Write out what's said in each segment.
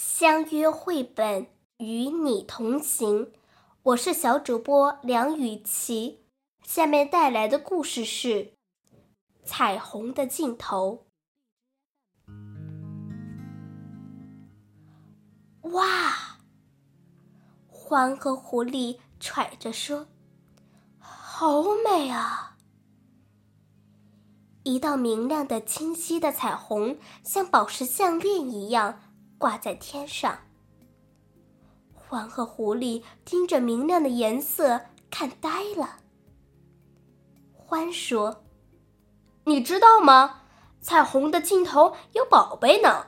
相约绘本与你同行，我是小主播梁雨琪。下面带来的故事是《彩虹的尽头》。哇！獾和狐狸揣着说：“好美啊！”一道明亮的、清晰的彩虹，像宝石项链一样挂在天上。獾和狐狸盯着明亮的颜色看呆了。獾说：“你知道吗？彩虹的尽头有宝贝呢。”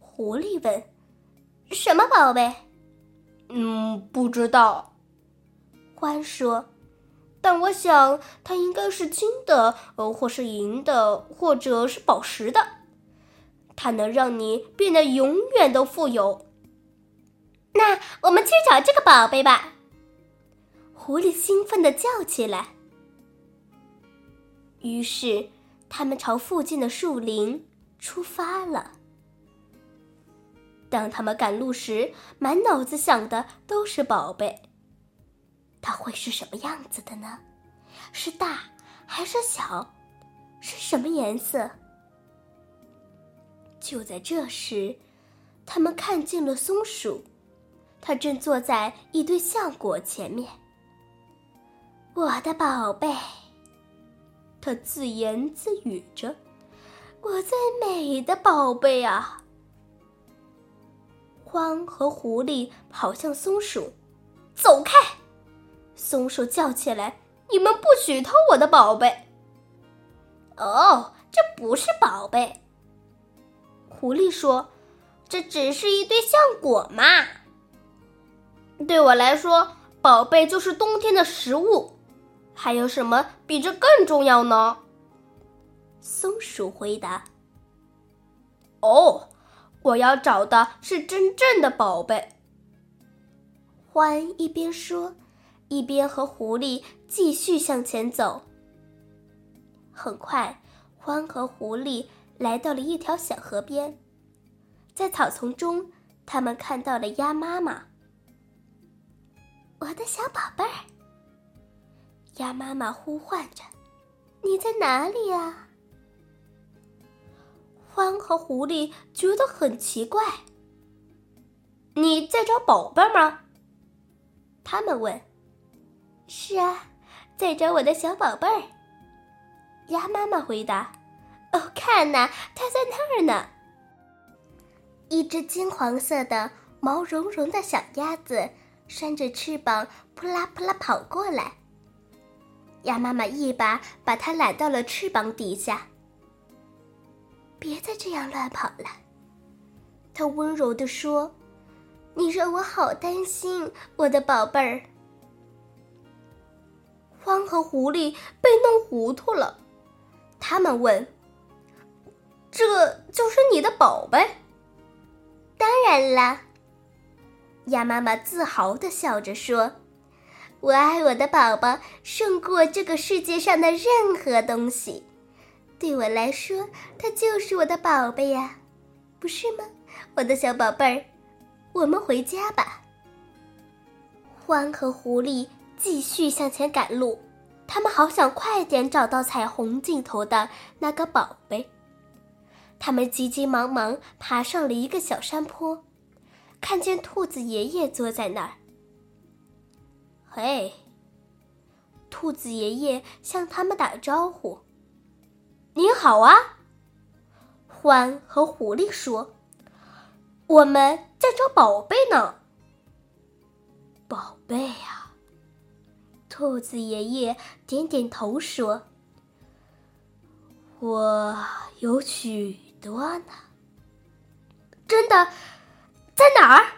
狐狸问：“什么宝贝？”“嗯，不知道。”獾说。但我想，它应该是金的，呃，或是银的，或者是宝石的。它能让你变得永远都富有。那我们去找这个宝贝吧！狐狸兴奋的叫起来。于是，他们朝附近的树林出发了。当他们赶路时，满脑子想的都是宝贝。它会是什么样子的呢？是大还是小？是什么颜色？就在这时，他们看见了松鼠，它正坐在一堆橡果前面。我的宝贝，它自言自语着：“我最美的宝贝啊！”獾和狐狸跑向松鼠，走开！松鼠叫起来：“你们不许偷我的宝贝！”哦，这不是宝贝。狐狸说：“这只是一堆橡果嘛。”对我来说，宝贝就是冬天的食物。还有什么比这更重要呢？松鼠回答：“哦，我要找的是真正的宝贝。”獾一边说。一边和狐狸继续向前走。很快，獾和狐狸来到了一条小河边，在草丛中，他们看到了鸭妈妈。我的小宝贝儿，鸭妈妈呼唤着：“你在哪里呀？”獾和狐狸觉得很奇怪：“你在找宝贝吗？”他们问。是啊，在找我的小宝贝儿。鸭妈妈回答：“哦，看呐，它在那儿呢。”一只金黄色的、毛茸茸的小鸭子扇着翅膀，扑啦扑啦跑过来。鸭妈妈一把把它揽到了翅膀底下。别再这样乱跑了，它温柔地说：“你让我好担心，我的宝贝儿。”獾和狐狸被弄糊涂了，他们问：“这就是你的宝贝？”“当然啦。”鸭妈妈自豪的笑着说：“我爱我的宝宝胜过这个世界上的任何东西。对我来说，它就是我的宝贝呀，不是吗，我的小宝贝儿？我们回家吧。”獾和狐狸。继续向前赶路，他们好想快点找到彩虹尽头的那个宝贝。他们急急忙忙爬上了一个小山坡，看见兔子爷爷坐在那儿。嘿，兔子爷爷向他们打招呼：“你好啊！”獾和狐狸说：“我们在找宝贝呢。”宝贝呀！兔子爷爷点点头说：“我有许多呢。”真的，在哪儿？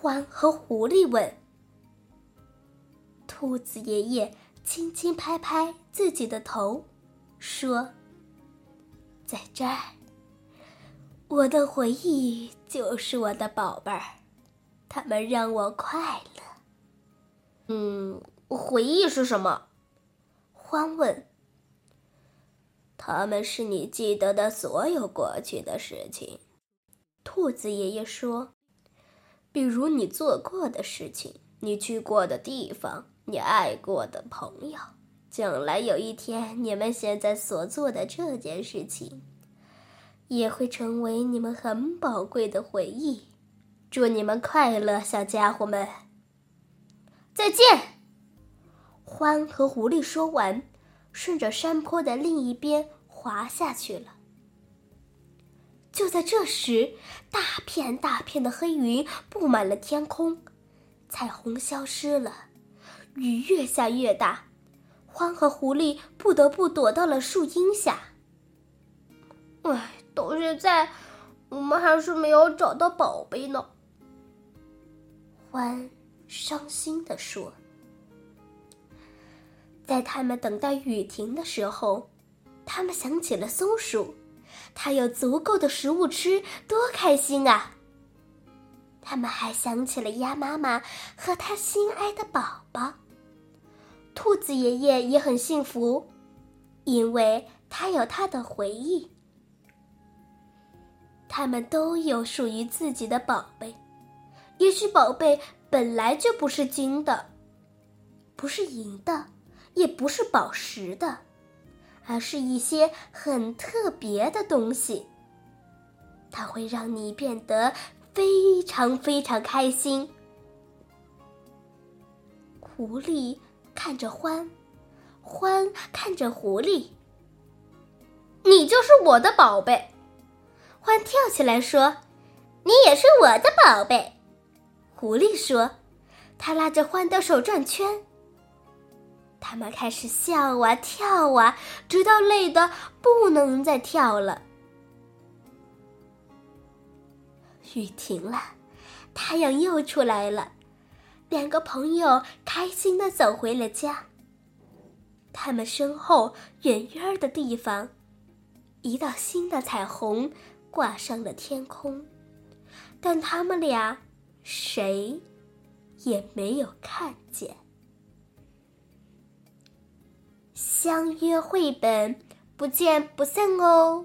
獾和狐狸问。兔子爷爷轻轻拍拍自己的头，说：“在这儿，我的回忆就是我的宝贝儿，他们让我快乐。”嗯。回忆是什么？欢问。他们是你记得的所有过去的事情，兔子爷爷说：“比如你做过的事情，你去过的地方，你爱过的朋友。将来有一天，你们现在所做的这件事情，也会成为你们很宝贵的回忆。祝你们快乐，小家伙们！再见。”獾和狐狸说完，顺着山坡的另一边滑下去了。就在这时，大片大片的黑云布满了天空，彩虹消失了，雨越下越大，獾和狐狸不得不躲到了树荫下。唉，到现在，我们还是没有找到宝贝呢。獾伤心地说。在他们等待雨停的时候，他们想起了松鼠。它有足够的食物吃，多开心啊！他们还想起了鸭妈妈和它心爱的宝宝。兔子爷爷也很幸福，因为他有他的回忆。他们都有属于自己的宝贝，也许宝贝本来就不是金的，不是银的，也不是宝石的。而是一些很特别的东西，它会让你变得非常非常开心。狐狸看着獾，獾看着狐狸，你就是我的宝贝。獾跳起来说：“你也是我的宝贝。”狐狸说：“他拉着獾的手转圈。”他们开始笑啊跳啊，直到累得不能再跳了。雨停了，太阳又出来了，两个朋友开心的走回了家。他们身后远远的地方，一道新的彩虹挂上了天空，但他们俩谁也没有看见。相约绘本，不见不散哦。